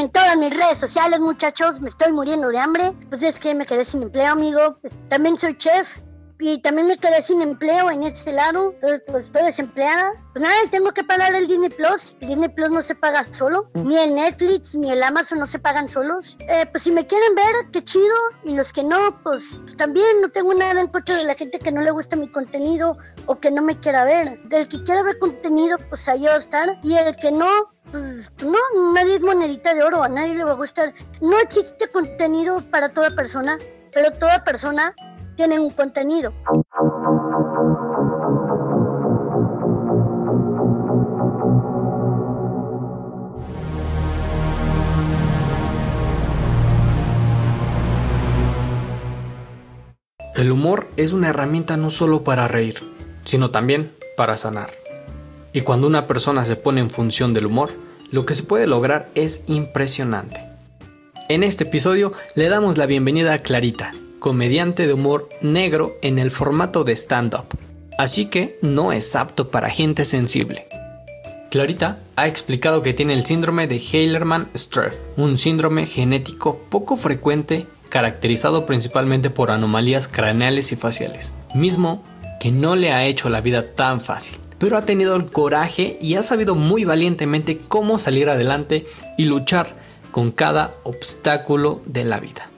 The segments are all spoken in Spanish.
en todas mis redes sociales, muchachos. Me estoy muriendo de hambre. Pues es que me quedé sin empleo, amigo. También soy chef y también me quedé sin empleo en este lado, entonces pues estoy desempleada. Pues nada, tengo que pagar el Disney Plus. El Disney Plus no se paga solo, ni el Netflix, ni el Amazon no se pagan solos. Eh, pues si me quieren ver, qué chido. Y los que no, pues, pues, también no tengo nada en contra de la gente que no le gusta mi contenido o que no me quiera ver. Del que quiera ver contenido, pues ahí va a estar. Y el que no, pues no, nadie es monedita de oro, a nadie le va a gustar. No existe contenido para toda persona, pero toda persona tienen un contenido. El humor es una herramienta no solo para reír, sino también para sanar. Y cuando una persona se pone en función del humor, lo que se puede lograr es impresionante. En este episodio le damos la bienvenida a Clarita, comediante de humor negro en el formato de stand-up, así que no es apto para gente sensible. Clarita ha explicado que tiene el síndrome de Heilerman-Streff, un síndrome genético poco frecuente caracterizado principalmente por anomalías craneales y faciales, mismo que no le ha hecho la vida tan fácil, pero ha tenido el coraje y ha sabido muy valientemente cómo salir adelante y luchar con cada obstáculo de la vida.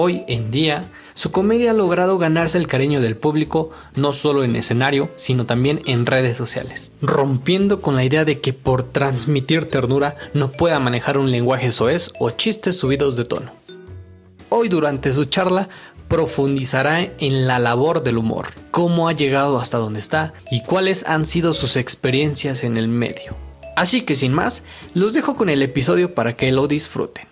Hoy en día, su comedia ha logrado ganarse el cariño del público no solo en escenario, sino también en redes sociales, rompiendo con la idea de que por transmitir ternura no pueda manejar un lenguaje soez o chistes subidos de tono. Hoy durante su charla profundizará en la labor del humor, cómo ha llegado hasta donde está y cuáles han sido sus experiencias en el medio. Así que sin más, los dejo con el episodio para que lo disfruten.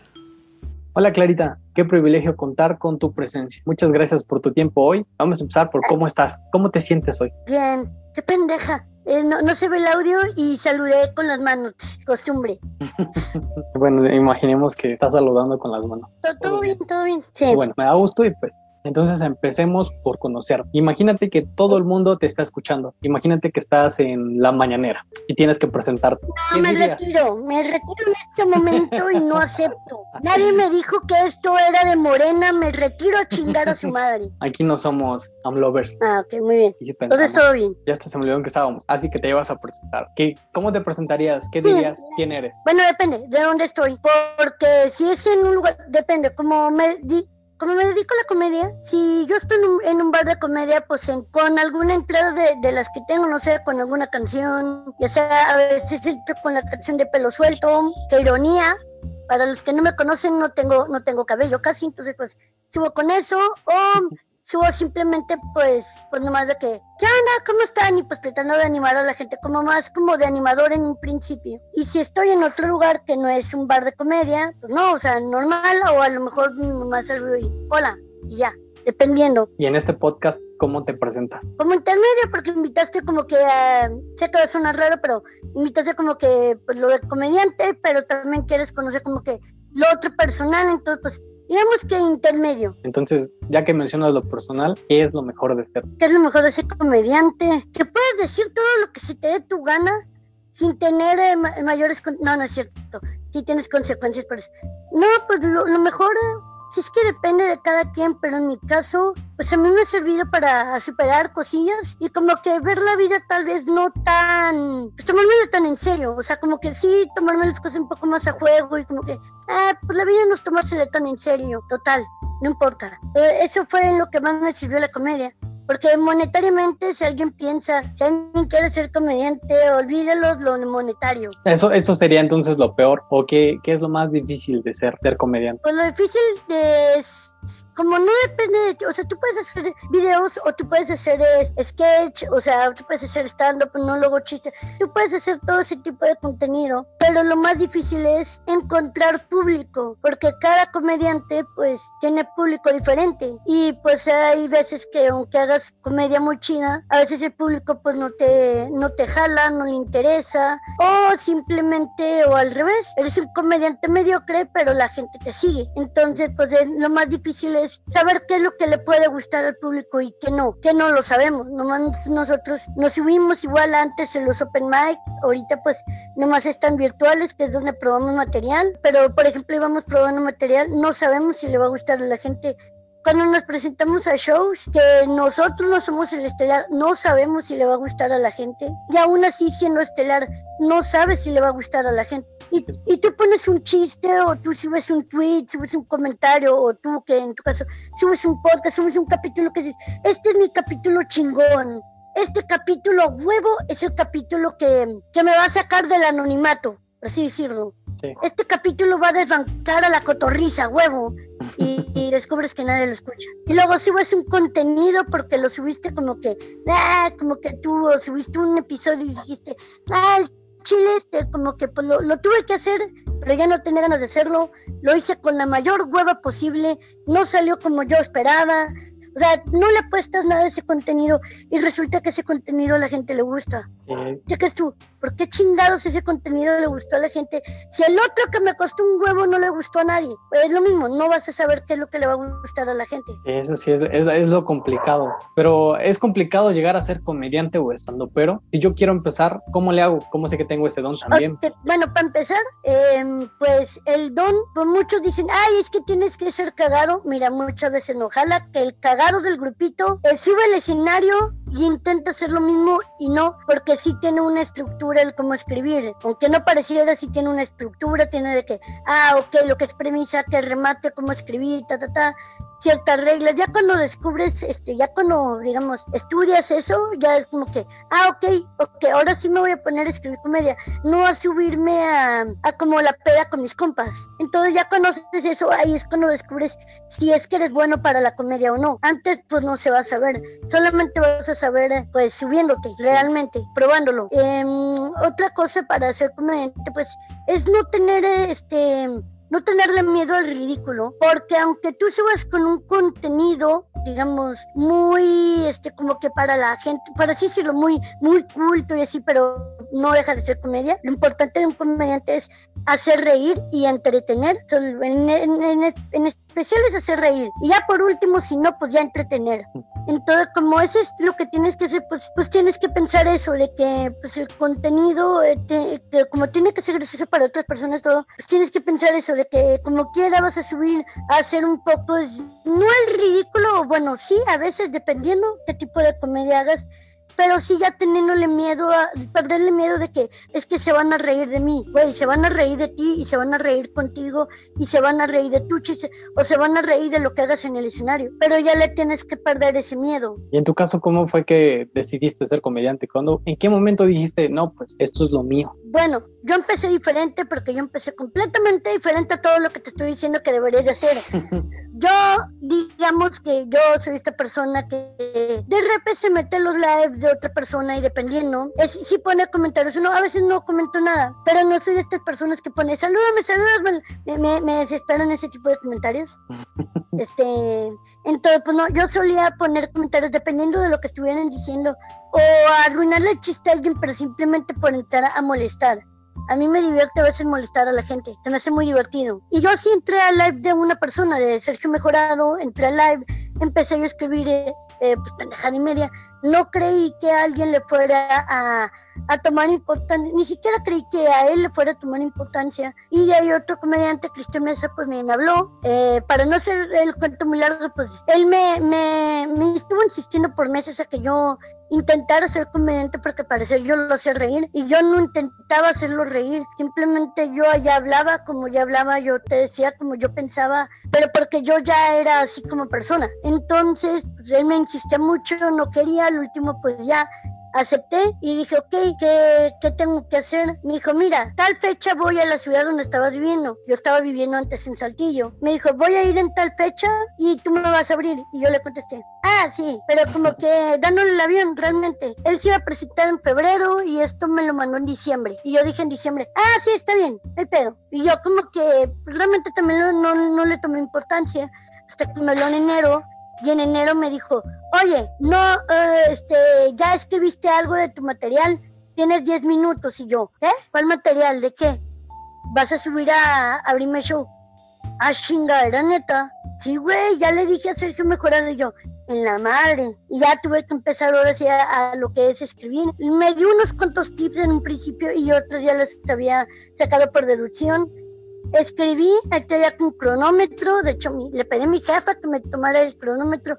Hola Clarita, qué privilegio contar con tu presencia. Muchas gracias por tu tiempo hoy. Vamos a empezar por cómo estás, cómo te sientes hoy. Bien, qué pendeja. Eh, no, se ve el audio y saludé con las manos, costumbre. bueno, imaginemos que estás saludando con las manos. Todo, bien, todo bien. Sí. Bueno, me da gusto y pues entonces empecemos por conocer. Imagínate que todo el mundo te está escuchando. Imagínate que estás en la mañanera y tienes que presentarte. No, me retiro, me retiro en este momento y no acepto. Nadie me dijo que esto era de Morena, me retiro a chingar a su madre. Aquí no somos amlovers. Ah, ok, muy bien. Entonces todo bien. Ya hasta se me olvidó en que estábamos. Así que te llevas a presentar. ¿Qué, ¿Cómo te presentarías? ¿Qué dirías? ¿Quién eres? Bueno, depende de dónde estoy. Porque si es en un lugar, depende. Como me di, como me dedico a la comedia, si yo estoy en un, bar de comedia, pues con algún empleado de, las que tengo, no sé, con alguna canción, ya sea a veces con la canción de pelo suelto, qué ironía. Para los que no me conocen, no tengo, no tengo cabello casi, entonces pues subo con eso. O subo simplemente pues, pues nomás de que, ¿qué onda? ¿Cómo están? Y pues tratando de animar a la gente como más como de animador en un principio. Y si estoy en otro lugar que no es un bar de comedia, pues no, o sea, normal o a lo mejor nomás saludo y hola y ya. Dependiendo. Y en este podcast, ¿cómo te presentas? Como intermedio, porque invitaste como que, a, sé que va a sonar raro, pero invitaste como que, pues lo de comediante, pero también quieres conocer como que lo otro personal, entonces pues digamos que intermedio. Entonces, ya que mencionas lo personal, ¿qué es lo mejor de ser? ¿Qué es lo mejor de ser comediante? Que puedes decir todo lo que se te dé tu gana sin tener eh, mayores... No, no es cierto. Sí tienes consecuencias por eso. No, pues lo, lo mejor... Eh, Sí, es que depende de cada quien, pero en mi caso, pues a mí me ha servido para superar cosillas y como que ver la vida tal vez no tan, pues tomármelo tan en serio, o sea, como que sí, tomarme las cosas un poco más a juego y como que, ah, pues la vida no es tomársela tan en serio, total, no importa. Eh, eso fue lo que más me sirvió la comedia. Porque monetariamente, si alguien piensa, si alguien quiere ser comediante, olvídelo lo monetario. Eso, eso sería entonces lo peor. ¿O qué, qué es lo más difícil de ser, ser comediante? Pues lo difícil es como no depende de ti, o sea, tú puedes hacer videos o tú puedes hacer sketch, o sea, tú puedes hacer stand-up, luego chiste, tú puedes hacer todo ese tipo de contenido, pero lo más difícil es encontrar público, porque cada comediante pues tiene público diferente y pues hay veces que aunque hagas comedia muy china, a veces el público pues no te, no te jala, no le interesa, o simplemente, o al revés, eres un comediante mediocre, pero la gente te sigue, entonces pues lo más difícil es saber qué es lo que le puede gustar al público y qué no, que no lo sabemos. Nomás nosotros nos subimos igual antes en los open mic, ahorita pues nomás están virtuales, que es donde probamos material, pero por ejemplo íbamos probando material, no sabemos si le va a gustar a la gente cuando nos presentamos a shows que nosotros no somos el estelar, no sabemos si le va a gustar a la gente. Y aún así, siendo estelar, no sabes si le va a gustar a la gente. Y, y tú pones un chiste, o tú subes un tweet, subes un comentario, o tú que en tu caso subes un podcast, subes un capítulo que dices, este es mi capítulo chingón. Este capítulo huevo es el capítulo que, que me va a sacar del anonimato, por así decirlo. Este capítulo va a desbancar a la cotorriza, huevo. Y, descubres que nadie lo escucha. Y luego subes un contenido porque lo subiste como que, ah, como que tú subiste un episodio y dijiste, ah, el chile este, como que pues lo, lo tuve que hacer, pero ya no tenía ganas de hacerlo. Lo hice con la mayor hueva posible, no salió como yo esperaba, o sea, no le apuestas nada a ese contenido y resulta que ese contenido a la gente le gusta. Que tú, ¿por qué chingados ese contenido le gustó a la gente? Si el otro que me costó un huevo no le gustó a nadie, pues es lo mismo, no vas a saber qué es lo que le va a gustar a la gente. Eso sí, es, es, lo complicado. Pero es complicado llegar a ser comediante o estando, pero si yo quiero empezar, ¿cómo le hago? ¿Cómo sé que tengo ese don también? Bueno, para empezar, em, pues el don, pues muchos dicen, ay, es que tienes que ser cagado. Mira, muchas veces no, ojalá que el cagado del grupito, eh, sube al escenario y intenta hacer lo mismo y no, porque sí tiene una estructura el cómo escribir. Aunque no pareciera, sí tiene una estructura, tiene de que, ah, ok, lo que es premisa, que remate, cómo escribir, ta, ta, ta ciertas reglas. Ya cuando descubres, este, ya cuando, digamos, estudias eso, ya es como que, ah, ok, ok, ahora sí me voy a poner a escribir comedia, no a subirme a, a como la peda con mis compas. Entonces ya conoces eso, ahí es cuando descubres si es que eres bueno para la comedia o no. Antes, pues no se va a saber, solamente vas a saber, pues, subiéndote, realmente, probándolo. Em, otra cosa para hacer comediante, pues, es no tener, este, no tenerle miedo al ridículo, porque aunque tú subas con un contenido, digamos, muy, este, como que para la gente, para así decirlo, muy, muy culto y así, pero no deja de ser comedia, lo importante de un comediante es hacer reír y entretener, en, en especial es hacer reír, y ya por último, si no, pues ya entretener. Entonces, como eso es lo que tienes que hacer, pues, pues tienes que pensar eso, de que pues el contenido, eh, que como tiene que ser gracioso para otras personas, todo, pues tienes que pensar eso, de que como quiera vas a subir a hacer un poco, no el ridículo, bueno, sí, a veces dependiendo qué tipo de comedia hagas, pero sí ya teniéndole miedo a perderle miedo de que es que se van a reír de mí, güey, se van a reír de ti y se van a reír contigo y se van a reír de tu chiste o se van a reír de lo que hagas en el escenario, pero ya le tienes que perder ese miedo. Y en tu caso, ¿cómo fue que decidiste ser comediante? ¿Cuándo, ¿En qué momento dijiste, no, pues esto es lo mío? Bueno, yo empecé diferente porque yo empecé completamente diferente a todo lo que te estoy diciendo que deberías de hacer. yo, digamos que yo soy esta persona que de repente se mete los lives de otra persona y dependiendo, es, si pone comentarios, no, a veces no comento nada, pero no soy de estas personas que pone, salúdame, salúdame, me, me, me desesperan ese tipo de comentarios. este, entonces, pues no, yo solía poner comentarios dependiendo de lo que estuvieran diciendo o arruinarle el chiste a alguien, pero simplemente por entrar a molestar. A mí me divierte a veces molestar a la gente, se me hace muy divertido. Y yo así entré al live de una persona, de Sergio Mejorado, entré al live, empecé a escribir eh, eh, pues pendejada y media, no creí que alguien le fuera a, a tomar importancia, ni siquiera creí que a él le fuera a tomar importancia. Y de ahí otro comediante, Cristian Mesa, pues me, habló. Eh, para no hacer el cuento muy largo, pues él me, me, me estuvo insistiendo por meses a que yo intentara ser comediante porque parecer yo lo hacía reír y yo no intentaba hacerlo reír, simplemente yo allá hablaba como ya hablaba, yo te decía como yo pensaba, pero porque yo ya era así como persona. Entonces, pues, él me insistía mucho, no quería, al último pues ya acepté y dije, ok, ¿qué, ¿qué, tengo que hacer? Me dijo, mira, tal fecha voy a la ciudad donde estabas viviendo. Yo estaba viviendo antes en Saltillo. Me dijo, voy a ir en tal fecha y tú me vas a abrir. Y yo le contesté, ah, sí, pero como que dándole el avión realmente. Él se iba a presentar en febrero y esto me lo mandó en diciembre. Y yo dije en diciembre, ah, sí, está bien, el pedo. Y yo como que realmente también no, no, no le tomé importancia hasta que me habló en enero y en enero me dijo, oye, no, eh, este, ya escribiste algo de tu material, tienes 10 minutos y yo, ¿eh? ¿Cuál material? ¿De qué? ¿Vas a subir a, abrirme show? Ah, chinga, era neta. Sí, güey, ya le dije a Sergio Mejorado yo, en la madre. Y ya tuve que empezar ahora sí a, lo que es escribir. Me dio unos cuantos tips en un principio y otros ya los había sacado por deducción. Escribí, ya con cronómetro, de hecho le pedí a mi jefa que me tomara el cronómetro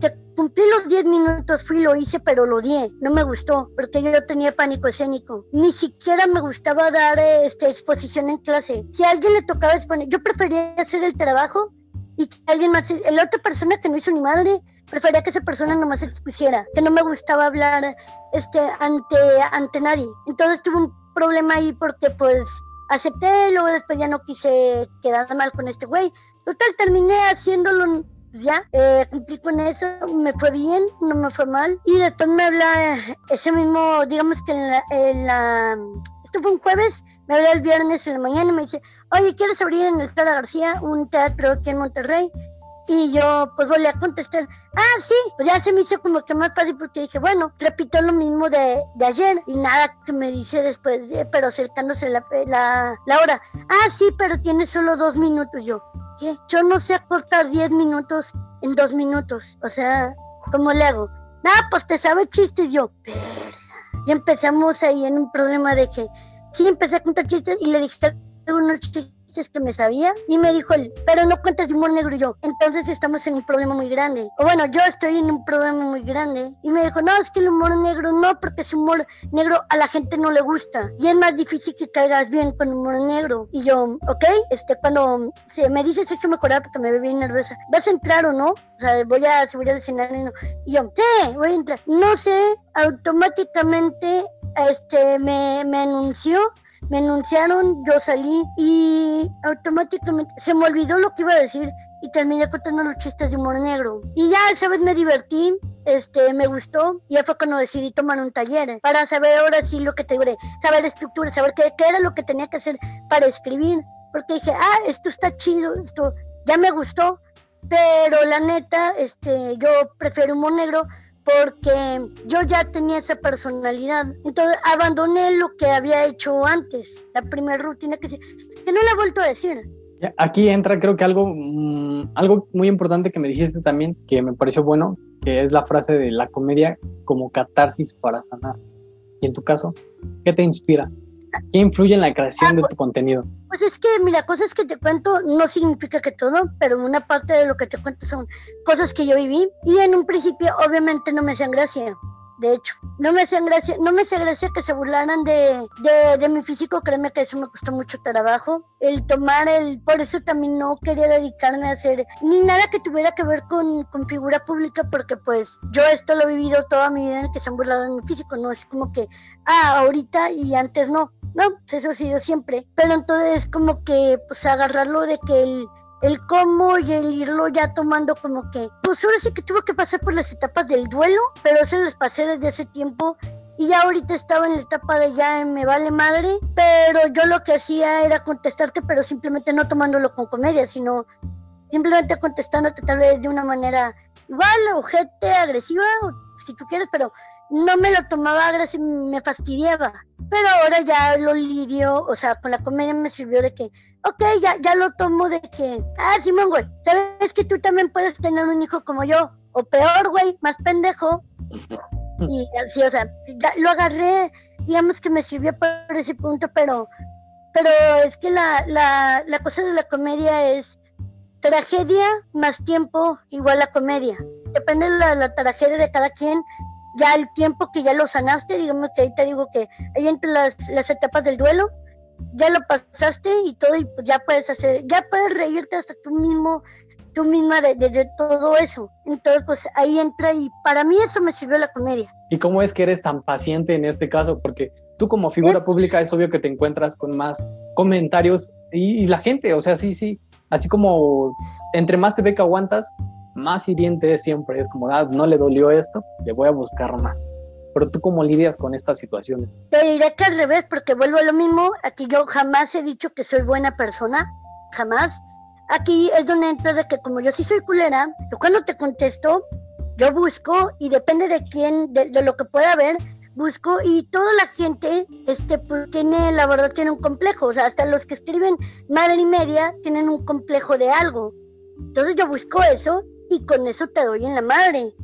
que cumplí los 10 minutos, fui, lo hice, pero lo di. No me gustó, porque yo tenía pánico escénico. Ni siquiera me gustaba dar este, exposición en clase. Si a alguien le tocaba exponer, yo prefería hacer el trabajo y que alguien más, la otra persona que no hizo ni madre, prefería que esa persona nomás expusiera, que no me gustaba hablar este, ante, ante nadie. Entonces tuve un problema ahí porque pues acepté, luego después ya no quise quedar mal con este güey. Total, terminé haciéndolo pues ya, eh, cumplí con eso, me fue bien, no me fue mal. Y después me habla ese mismo, digamos que en la, esto fue un jueves, me habla el viernes en la mañana y me dice, oye, ¿quieres abrir en el Sara García un teatro aquí en Monterrey? Y yo pues volví a contestar, ah, sí, pues ya se me hizo como que más fácil porque dije, bueno, repito lo mismo de, de ayer y nada que me dice después, pero acercándose la, la, la hora, ah, sí, pero tiene solo dos minutos yo. Yo no sé acortar 10 minutos en 2 minutos. O sea, ¿cómo le hago? Nada, pues te sabe chistes yo. Y empezamos ahí en un problema de que sí empecé a contar chistes y le dije algunos chistes que me sabía y me dijo él, pero no cuentas de humor negro y yo. Entonces estamos en un problema muy grande. O bueno, yo estoy en un problema muy grande. Y me dijo, no, es que el humor negro no, porque ese humor negro a la gente no le gusta. Y es más difícil que caigas bien con humor negro. Y yo, ok, este, cuando se me dice que mejorar porque me ve bien nerviosa, ¿vas a entrar o no? O sea, voy a subir al escenario. Y yo, sí, voy a entrar. No sé, automáticamente este, me, me anunció me anunciaron, yo salí y automáticamente se me olvidó lo que iba a decir y terminé contando los chistes de humor negro. Y ya esa vez me divertí, este, me gustó y ya fue cuando decidí tomar un taller para saber ahora sí lo que te diré, saber estructura, saber qué, qué era lo que tenía que hacer para escribir. Porque dije, ah, esto está chido, esto ya me gustó, pero la neta, este, yo prefiero humor negro porque yo ya tenía esa personalidad. Entonces abandoné lo que había hecho antes, la primera rutina que, no la he vuelto a decir. Aquí entra creo que algo, mm, algo muy importante que me dijiste también, que me pareció bueno, que es la frase de la comedia como catarsis para sanar. Y en tu caso, ¿qué te inspira? ¿Qué influye en la creación de tu contenido? Pues es que, mira, cosas que te cuento no significa que todo, pero una parte de lo que te cuento son cosas que yo viví y en un principio obviamente no me hacían gracia de hecho. No me hacían gracia, no me hacía gracia que se burlaran de, de, mi físico, créeme que eso me costó mucho trabajo. El tomar el, por eso también no quería dedicarme a hacer ni nada que tuviera que ver con, con figura pública, porque pues yo esto lo he vivido toda mi vida en que se han burlado de mi físico, no es como que, ah, ahorita y antes no. No, pues eso ha sido siempre. Pero entonces como que pues agarrarlo de que el el cómo y el irlo ya tomando como que, pues ahora sí que tuvo que pasar por las etapas del duelo, pero se las pasé desde ese tiempo y ya ahorita estaba en la etapa de ya me vale madre, pero yo lo que hacía era contestarte, pero simplemente no tomándolo con comedia, sino simplemente contestándote tal vez de una manera igual, ojete, agresiva, si tú quieres, pero no me lo tomaba agresivo, me fastidiaba. Pero ahora ya lo lidio, o sea, con la comedia me sirvió de que, ok, ya, ya lo tomo de que, ah, Simón, güey, sabes que tú también puedes tener un hijo como yo, o peor, güey, más pendejo. Y así, o sea, lo agarré, digamos que me sirvió por ese punto, pero, pero es que la, la, la cosa de la comedia es tragedia más tiempo igual a comedia. Depende de la, la tragedia de cada quien ya el tiempo que ya lo sanaste, digamos que ahí te digo que ahí entre las, las etapas del duelo, ya lo pasaste y todo, y pues ya puedes hacer, ya puedes reírte hasta tú mismo, tú misma de, de, todo eso. Entonces, pues ahí entra y para mí eso me sirvió la comedia. ¿Y cómo es que eres tan paciente en este caso? Porque tú como figura pública es obvio que te encuentras con más comentarios y, y la gente, o sea, sí, sí, así como entre más te ve que aguantas, más hiriente es siempre. Es como, ah, no le dolió esto, le voy a buscar más. Pero tú cómo lidias con estas situaciones? Te diré que al revés, porque vuelvo a lo mismo. Aquí yo jamás he dicho que soy buena persona, jamás. Aquí es donde entro de que como yo sí soy culera, yo cuando te contesto, yo busco y depende de quién, de, lo que pueda haber, busco y toda la gente, este, pues tiene, la verdad, tiene un complejo. O sea, hasta los que escriben madre y media tienen un complejo de algo Entonces yo busco eso y con eso te doy en la madre.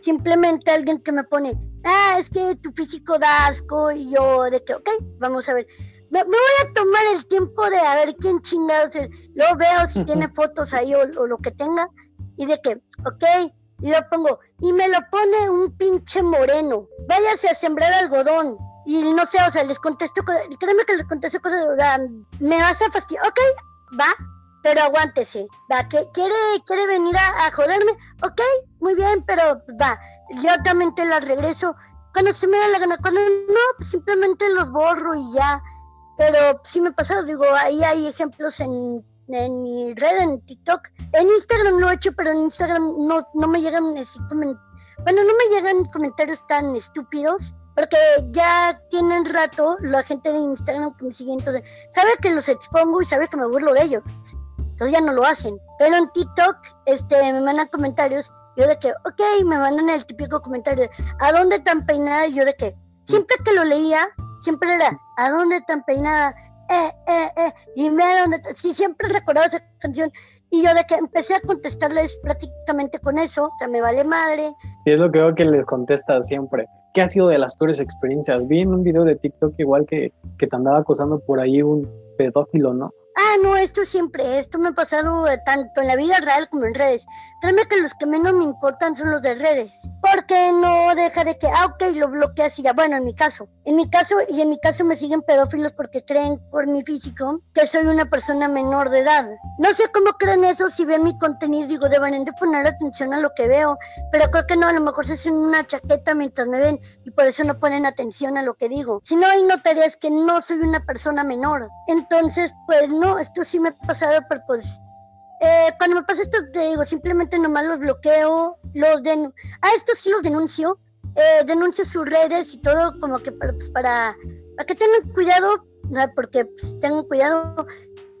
Simplemente alguien que me pone, ah, es que tu físico da asco y yo de que, ok, vamos a ver. Me, voy a tomar el tiempo de a ver quién chingados es. Luego veo si tiene fotos ahí o, o, lo que tenga y de que, ok, y lo pongo, y me lo pone un pinche moreno. Váyase a sembrar algodón. Y no sé, o sea, les contesto, créeme que les contesto cosas, o sea, me vas a fastidiar. Ok, va, pero aguántese. Va, quiere, quiere venir a, joderme. Ok, muy bien, pero va. Yo también te las regreso. Cuando se me da la gana, cuando no, pues simplemente los borro y ya. Pero sí me pasa, digo, ahí hay ejemplos en, en mi red, en TikTok. En Instagram lo he hecho, pero en Instagram no, no me llegan así bueno, no me llegan comentarios tan estúpidos porque ya tienen rato la gente de Instagram que me sigue, entonces sabe que los expongo y sabe que me burlo de ellos. Entonces ya no lo hacen. Pero en TikTok este, me mandan comentarios. Yo de que, ok, me mandan el típico comentario de, ¿a dónde tan peinada? Y yo de que, siempre que lo leía, siempre era, ¿a dónde tan peinada? Eh, eh, eh. Y me dónde, sí, siempre recordaba esa canción. Y yo de que empecé a contestarles prácticamente con eso, o sea, me vale madre. Y es lo que veo que les contesta siempre. ¿Qué ha sido de las peores experiencias? Vi en un video de TikTok igual que, que te andaba acosando por ahí un pedófilo, ¿no? Ah, no, esto siempre, esto me ha pasado eh, tanto en la vida real como en redes. Créeme que los que menos me importan son los de redes. Porque no deja de que, ah, ok, lo bloqueas y ya. Bueno, en mi caso. En mi caso, y en mi caso me siguen pedófilos porque creen por mi físico que soy una persona menor de edad. No sé cómo creen eso si ven mi contenido. Digo, deben de poner atención a lo que veo. Pero creo que no, a lo mejor se hacen una chaqueta mientras me ven y por eso no ponen atención a lo que digo. Si no, hay notarías que no soy una persona menor. Entonces, pues no esto sí me ha pasado, pero pues eh, cuando me pasa esto, te digo, simplemente nomás los bloqueo, los den ah, estos sí los denuncio, eh, denuncio sus redes y todo como que para, pues, para, que tengan cuidado, porque pues, tengan cuidado,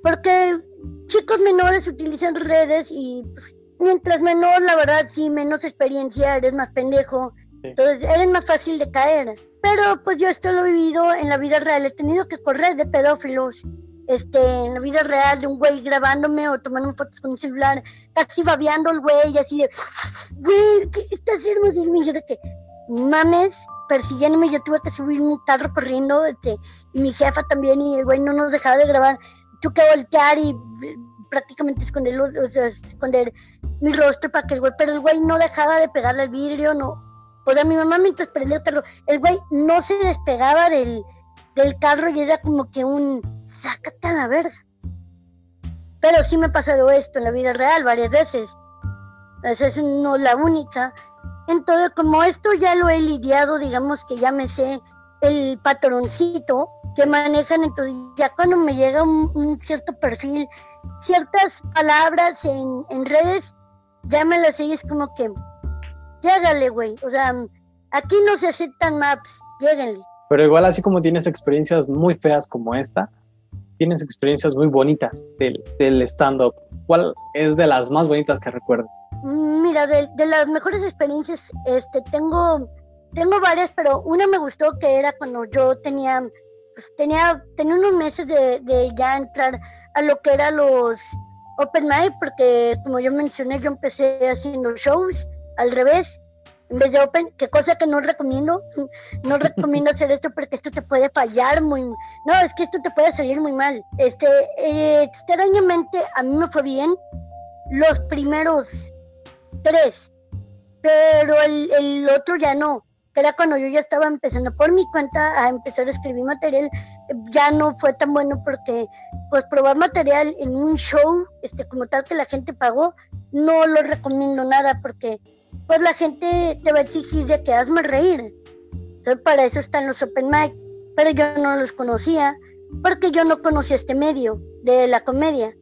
porque chicos menores utilizan redes y pues, mientras menor, la verdad, sí, menos experiencia, eres más pendejo, entonces eres más fácil de caer. Pero pues yo esto lo he vivido en la vida real, he tenido que correr de pedófilos este, en la vida real de un güey grabándome o tomando fotos con un celular, casi babeando el güey, así de, güey, ¿qué estás haciendo? Y yo de que, mames, persiguiéndome, yo tuve que subir mi carro corriendo, este, y mi jefa también, y el güey no nos dejaba de grabar, tuve que voltear y prácticamente esconder, o sea, esconder mi rostro para que el güey, pero el güey no dejaba de pegarle al vidrio, no. O sea, mi mamá mientras prendía el carro, el güey no se despegaba del, del carro y era como que un sácate a la verga. Pero sí me ha pasado esto en la vida real varias veces. Esa es no la única. Entonces, como esto ya lo he lidiado, digamos que ya me sé el patroncito que manejan, entonces ya cuando me llega un, cierto perfil, ciertas palabras en, redes, ya me las sé es como que, llégale, güey. O sea, aquí no se aceptan maps, lléguenle. Pero igual así como tienes experiencias muy feas como esta, tienes experiencias muy bonitas del, stand-up. ¿Cuál es de las más bonitas que recuerdas? Mm, mira, de, las mejores experiencias, este, tengo, tengo varias, pero una me gustó que era cuando yo tenía, pues, tenía, tenía unos meses de, de ya entrar a lo que eran los open mic, porque como yo mencioné, yo empecé haciendo shows al revés en vez de Open, que cosa que no recomiendo, no recomiendo hacer esto porque esto te puede fallar muy, no, es que esto te puede salir muy mal. Este, eh, extrañamente a mí me fue bien los primeros tres, pero el, el otro ya no, que era cuando yo ya estaba empezando por mi cuenta a empezar a escribir material, ya no fue tan bueno porque pues probar material en un show, este, como tal que la gente pagó, no lo recomiendo nada porque pues la gente te va a exigir de que hazme reír. Entonces para eso están los open mic, pero yo no los conocía porque yo no conocía este medio de la comedia.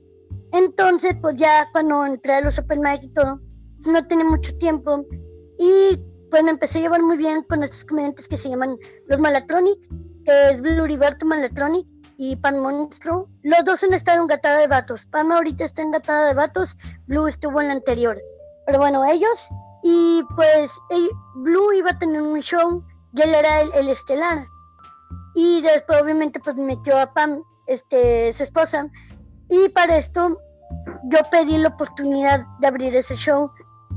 Entonces pues ya cuando entré a los open mic y todo, no tenía mucho tiempo y pues me empecé a llevar muy bien con estos comediantes que se llaman los Malatronic, que es Blue Riberto Malatronic y Pan Monstro. Los dos han estado en Gatada de Vatos. Pan ahorita está en Gatada de Vatos, Blue estuvo en la anterior. Pero bueno, ellos y pues Blue iba a tener un show y él era el, estelar. Y después obviamente pues metió a Pam, este, su esposa. Y para esto yo pedí la oportunidad de abrir ese show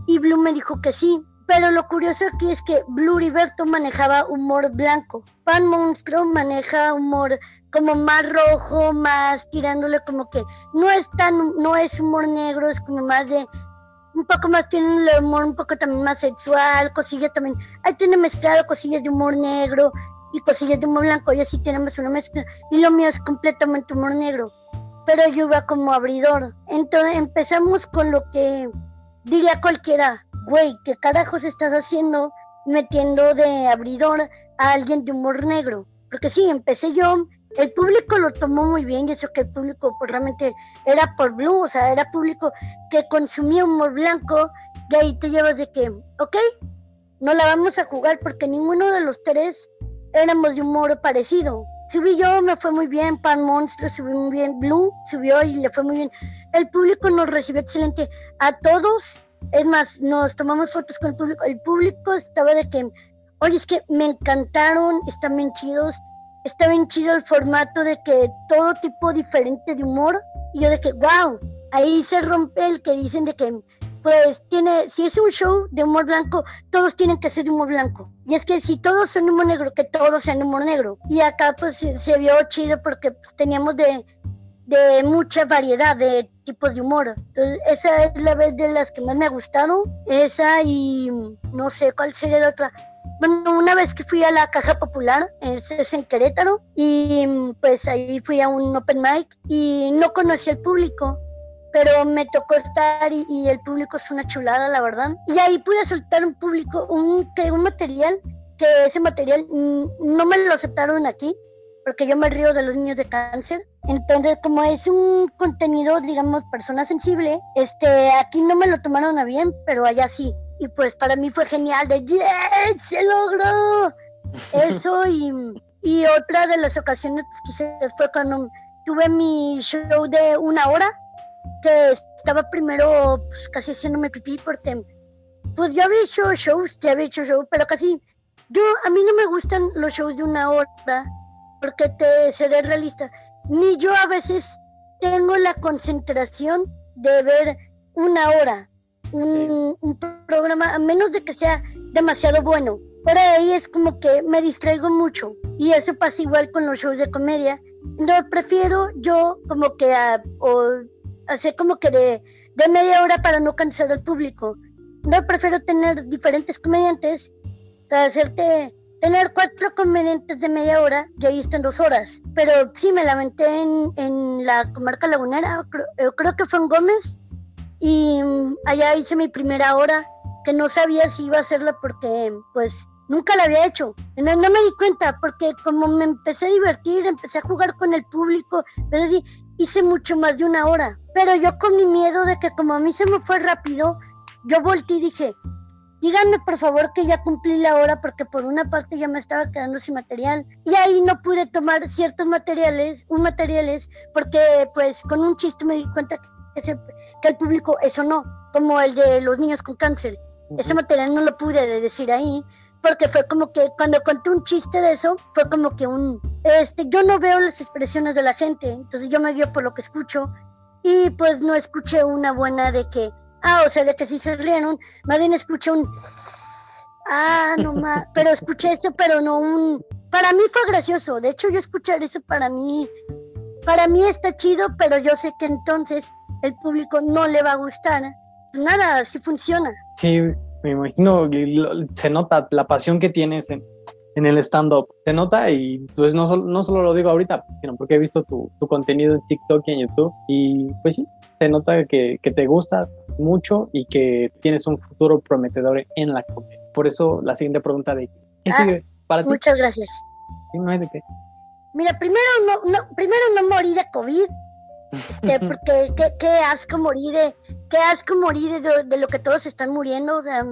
y Blue me dijo que sí. Pero lo curioso aquí es que Blue Riberto manejaba humor blanco. Pan Monstruo maneja humor como más rojo, más tirándole como que no es tan, no es humor negro, es como más de un poco más tiene un humor un poco también más sexual, cosillas también, ahí tiene mezclado cosillas de humor negro y cosillas de humor blanco, y así tenemos una mezcla, y lo mío es completamente humor negro, pero yo iba como abridor, entonces empezamos con lo que diría cualquiera, güey, ¿qué carajos estás haciendo metiendo de abridor a alguien de humor negro? Porque sí, empecé yo, el público lo tomó muy bien y eso que el público realmente era por blue, o sea, era público que consumía humor blanco y ahí te llevas de que, ok, no la vamos a jugar porque ninguno de los tres éramos de humor parecido. Subí yo, me fue muy bien, Pan Monstruo subió muy bien, Blue subió y le fue muy bien. El público nos recibió excelente a todos. Es más, nos tomamos fotos con el público. El público estaba de que, oye, es que me encantaron, están bien chidos está bien chido el formato de que todo tipo diferente de humor. Y yo de que, wow, ahí se rompe el que dicen de que, pues tiene, si es un show de humor blanco, todos tienen que ser de humor blanco. Y es que si todos son humor negro, que todos sean humor negro. Y acá pues se, vio chido porque pues, teníamos de, de mucha variedad de tipos de humor. Entonces, esa es la vez de las que más me ha gustado. Esa y no sé cuál sería la otra. Bueno, una vez que fui a la Caja Popular, es en Querétaro, y pues ahí fui a un open mic y no conocí al público, pero me tocó estar y, el público es una chulada, la verdad. Y ahí pude soltar un público, un, que, un material, que ese material no me lo aceptaron aquí, porque yo me río de los niños de cáncer. Entonces, como es un contenido, digamos, persona sensible, este, aquí no me lo tomaron a bien, pero allá sí. Y pues para mí fue genial de ¡Yes! ¡Se logró! Eso y, y otra de las ocasiones quizás fue cuando tuve mi show de una hora, que estaba primero pues, casi haciéndome pipí porque pues ya había hecho shows, ya había hecho shows, pero casi yo a mí no me gustan los shows de una hora porque te seré realista, ni yo a veces tengo la concentración de ver una hora un, programa, a menos de que sea demasiado bueno. Por ahí es como que me distraigo mucho y eso pasa igual con los shows de comedia. No prefiero yo como que o hacer como que de, de media hora para no cansar al público. No prefiero tener diferentes comediantes, hacerte tener cuatro comediantes de media hora y ahí están dos horas. Pero sí me lamenté en, en la comarca lagunera, creo, creo que fue en Gómez, y mm, allá hice mi primera hora, que no sabía si iba a hacerla porque pues nunca la había hecho. No, no, me di cuenta porque como me empecé a divertir, empecé a jugar con el público, hice mucho más de una hora. Pero yo con mi miedo de que como a mí se me fue rápido, yo volteé y dije, díganme por favor que ya cumplí la hora porque por una parte ya me estaba quedando sin material y ahí no pude tomar ciertos materiales, un materiales porque pues con un chiste me di cuenta que que el público eso no, como el de los niños con cáncer. Ese material no lo pude decir ahí, porque fue como que cuando conté un chiste de eso, fue como que un, este, yo no veo las expresiones de la gente, entonces yo me guío por lo que escucho y pues no escuché una buena de que, ah, o sea, de que si se rieron, más bien escuché un, ah, no más, pero escuché eso, pero no un, para mí fue gracioso, de hecho yo escuchar eso para mí, para mí está chido, pero yo sé que entonces el público no le va a gustar. Nada, sí funciona. Sí, me imagino, se nota la pasión que tienes en, en el stand-up. Se nota y pues no, no solo lo digo ahorita, sino porque he visto tu, tu, contenido en TikTok y en YouTube y pues sí, se nota que, que, te gusta mucho y que tienes un futuro prometedor en la comedia. Por eso la siguiente pregunta de ¿qué ah, sigue para ti? Muchas gracias. no hay de qué. Mira, primero no, no, primero no morí de COVID este, porque qué, qué, asco morir de, qué asco morir de, lo que todos están muriendo. O sea,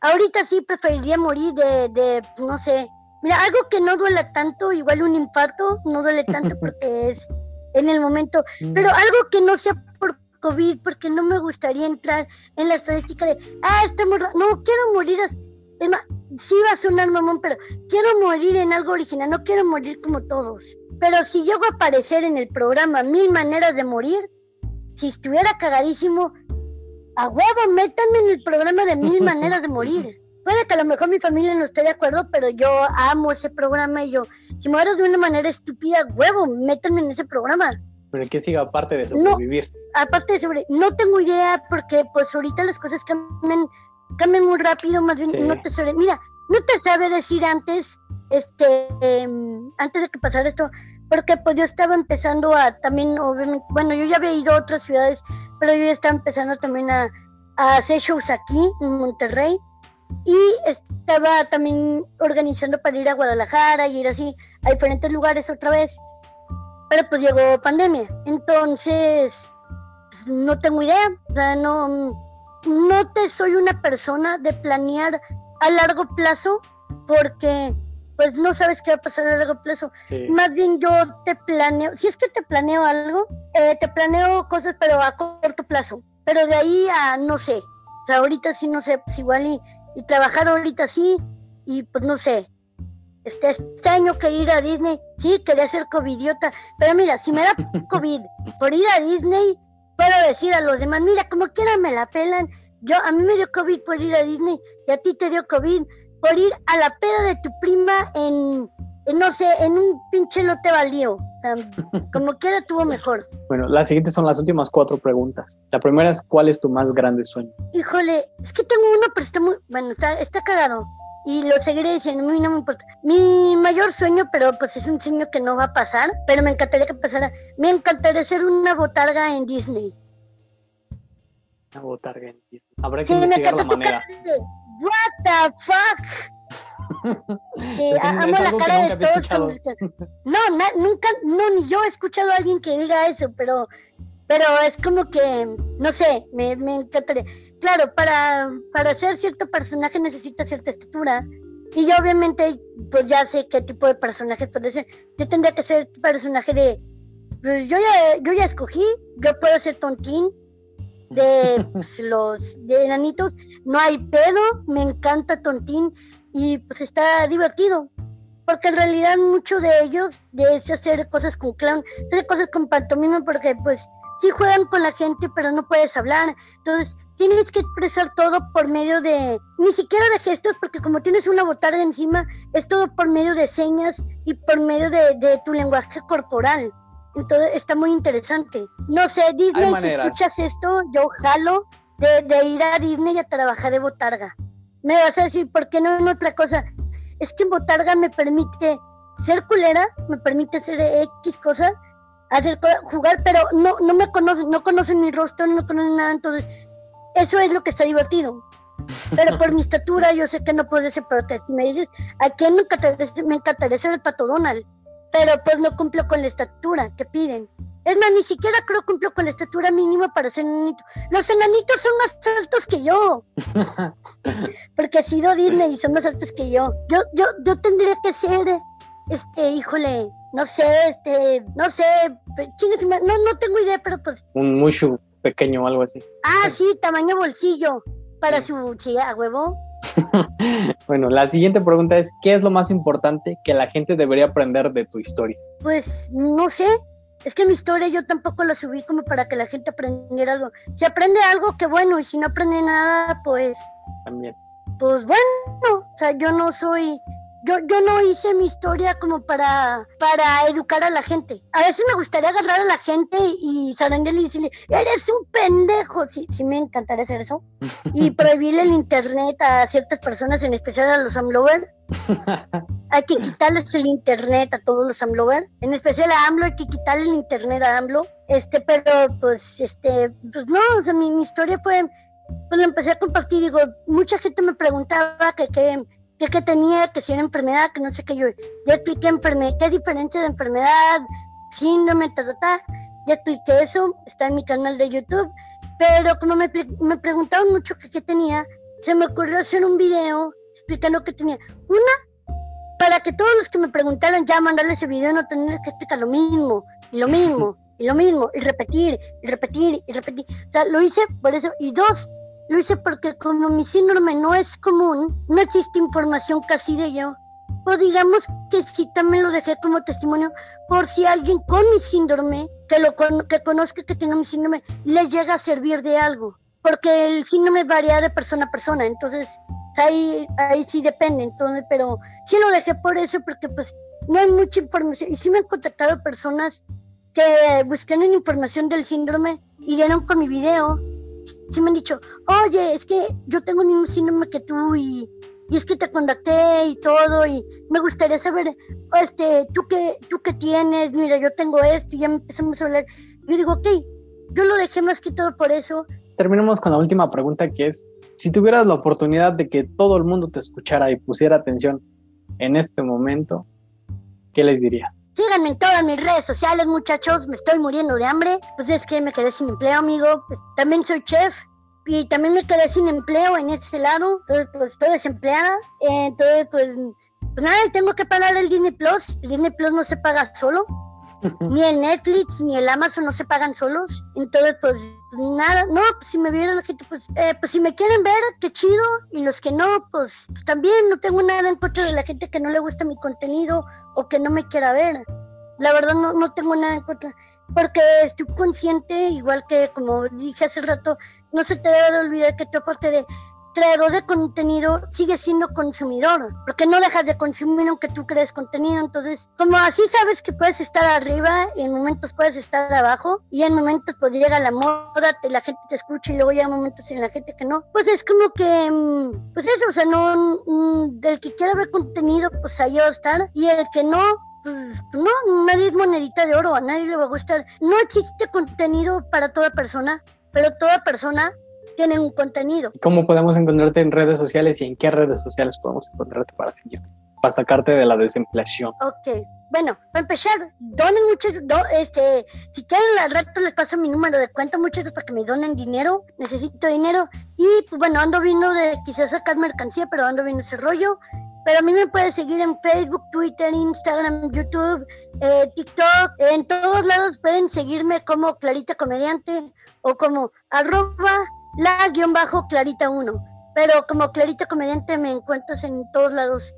ahorita sí preferiría morir de, de, no sé, mira, algo que no duele tanto, igual un infarto, no duele tanto porque es en el momento, mm. pero algo que no sea por COVID, porque no me gustaría entrar en la estadística de, ah, estamos, no, quiero morir, es más, sí va a sonar mamón, pero quiero morir en algo original, no quiero morir como todos. Pero si llego a aparecer en el programa Mil Maneras de Morir, si estuviera cagadísimo, a huevo, métanme en el programa de mil maneras de morir. Puede que a lo mejor mi familia no esté de acuerdo, pero yo amo ese programa y yo, si mueres de una manera estúpida, huevo, métanme en ese programa. Pero que siga aparte de sobrevivir. aparte de sobrevivir, no tengo idea porque pues ahorita las cosas cambian, cambian muy rápido, más bien no te sabe, mira, no te sabe decir antes, este, em, antes de que pasara esto, porque pues yo estaba empezando a también, obviamente, bueno, yo ya había ido a otras ciudades, pero yo ya estaba empezando también a, hacer shows aquí en Monterrey y estaba también organizando para ir a Guadalajara y ir así a diferentes lugares otra vez. Pero pues llegó pandemia, entonces pues, no tengo idea, o sea, no, no te soy una persona de planear a largo plazo porque pues no sabes qué va a pasar a largo plazo. Más bien yo te planeo, si es que te planeo algo, eh, te planeo cosas pero a corto plazo, pero de ahí a no sé, o sea, ahorita sí no sé, pues igual y, y trabajar ahorita sí, y pues no sé, este, este año quería ir a Disney, sí, quería ser covidiota, pero mira, si me da COVID por ir a Disney, puedo decir a los demás, mira, como quiera me la pelan, yo, a mí me dio COVID por ir a Disney y a ti te dio COVID por ir a la peda de tu prima en, no sé, en un pinche lote baldío. como quiera tuvo mejor. Bueno, las siguientes son las últimas cuatro preguntas. La primera es, ¿cuál es tu más grande sueño? Híjole, es que tengo uno, pero está muy, bueno, está, está cagado. Y lo seguiré diciendo, a mí no me importa. Mi mayor sueño, pero pues es un sueño que no va a pasar, pero me encantaría que pasara. Me encantaría ser una botarga en Disney. Una botarga en Disney. Habrá que investigar la manera. What the fuck? Sí, amo la cara de todos. No, nunca, no, ni yo he escuchado a alguien que diga eso, pero, pero es como que, no sé, me, me encantaría. Claro, para, para ser cierto personaje necesita cierta estatura. Y yo obviamente, pues ya sé qué tipo de personajes puede ser. Yo tendría que ser personaje de, pues yo ya, yo ya escogí, yo puedo ser tontín, de pues, los de enanitos, no hay pedo, me encanta Tontín y pues está divertido. Porque en realidad muchos de ellos de hacer cosas con clown, hacer cosas con pantomima porque pues sí juegan con la gente pero no puedes hablar. Entonces tienes que expresar todo por medio de, ni siquiera de gestos porque como tienes una botarga encima, es todo por medio de señas y por medio de, de tu lenguaje corporal. Entonces está muy interesante. No sé, Disney, si escuchas esto, yo jalo de, ir a Disney a trabajar de botarga. Me vas a decir, ¿por qué no en otra cosa? Es que en botarga me permite ser culera, me permite ser X cosa, hacer jugar, pero no, no me conocen, no conocen mi rostro, no conocen nada, entonces eso es lo que está divertido. Pero por mi estatura yo sé que no puede ser, pero si me dices, ¿a quién me encantaría, me encantaría ser el pato Donald? Pero pues no cumplo con la estatura que piden. Es más, ni siquiera creo cumplo con la estatura mínima para ser enanito. Los enanitos son más altos que yo. Porque ha sido Disney y son más altos que yo. Yo, yo, yo tendría que ser, este, híjole, no sé, este, no sé, no, no tengo idea, pero pues. Un mucho pequeño o algo así. Ah, sí, tamaño bolsillo. Para su, sí, a huevo. bueno, la siguiente pregunta es, ¿qué es lo más importante que la gente debería aprender de tu historia? Pues no sé, es que mi historia yo tampoco la subí como para que la gente aprendiera algo. Si aprende algo, qué bueno, y si no aprende nada, pues... También. Pues bueno, o sea, yo no soy yo, yo no hice mi historia como para, para educar a la gente. A veces me gustaría agarrar a la gente y zaranguele y decirle, eres un pendejo. Sí, sí me encantaría hacer eso. Y prohibirle el internet a ciertas personas, en especial a los AMLOver. hay que quitarles el internet a todos los AMLOver. En especial a AMLO hay que quitarle el internet a AMLO. Este, pero pues, este, pues no, o sea, mi, mi historia fue, pues lo empecé a compartir. Digo, mucha gente me preguntaba que, que que, tenía, que si era enfermedad, que no sé qué, yo ya expliqué enfermedad, qué diferencia de enfermedad, síndrome, ta, ta, ta, ya expliqué eso, está en mi canal de YouTube, pero como me, me preguntaban mucho qué tenía, se me ocurrió hacer un video explicando qué tenía. Una, para que todos los que me preguntaran ya mandarle ese video no tener que explicar lo mismo, y lo mismo, y lo mismo, y repetir, y repetir, y repetir. O sea, lo hice por eso. Y dos, lo hice porque como mi síndrome no es común, no existe información casi de ello, pues digamos que sí también lo dejé como testimonio por si alguien con mi síndrome, que lo que conozca que tenga mi síndrome, le llega a servir de algo. Porque el síndrome varía de persona a persona, entonces ahí, ahí sí depende, entonces, pero sí lo dejé por eso, porque pues no hay mucha información. Y sí me han contactado personas que buscan información del síndrome y dieron con mi video. Sí me han dicho, oye, es que yo tengo el mismo síndrome que tú y, y es que te contacté y todo y me gustaría saber, este, tú qué, tú qué tienes, mira, yo tengo esto y ya empezamos a hablar. Yo digo, ok, yo lo dejé más que todo por eso. Terminamos con la última pregunta que es, si tuvieras la oportunidad de que todo el mundo te escuchara y pusiera atención en este momento, ¿qué les dirías? Síganme en todas mis redes sociales, muchachos. Me estoy muriendo de hambre. Pues es que me quedé sin empleo, amigo. Pues, también soy chef y también me quedé sin empleo en este lado. Entonces, pues estoy desempleada. entonces, pues, pues nada, tengo que pagar el Disney Plus. El Disney Plus no se paga solo. ni el Netflix ni el Amazon no se pagan solos. Entonces, pues nada, no, pues si me vieron la gente, pues, eh, pues si me quieren ver, qué chido. Y los que no, pues, pues, también no tengo nada en contra de la gente que no le gusta mi contenido o que no me quiera ver. La verdad no, no tengo nada en contra. Porque estoy consciente, igual que como dije hace rato, no se te debe de olvidar que tú aparte de creador de contenido sigue siendo consumidor, porque no dejas de consumir aunque tú crees contenido. Entonces, como así sabes que puedes estar arriba y en momentos puedes estar abajo y en momentos pues llega la moda, te, la gente te escucha y luego llega momentos en la gente que no, pues es como que, mm, pues eso, o sea, no, mm, del que quiera ver contenido, pues ahí va a estar y el que no, pues, no, nadie es monedita de oro, a nadie le va a gustar. No existe contenido para toda persona, pero toda persona tienen un contenido. ¿Cómo podemos encontrarte en redes sociales y en qué redes sociales podemos encontrarte para seguirte? Para sacarte de la desempleación. Ok. Bueno, para empezar, donen mucho, este, si quieren al rato les paso mi número de cuenta, muchachos, para que me donen dinero, necesito dinero, y pues bueno, ando viendo de quizás sacar mercancía, pero ando viendo ese rollo, pero a mí me pueden seguir en Facebook, Twitter, Instagram, YouTube, eh, TikTok, en todos lados pueden seguirme como Clarita Comediante o como arroba la guion bajo Clarita 1. Pero como Clarita Comediante me encuentras en todos lados.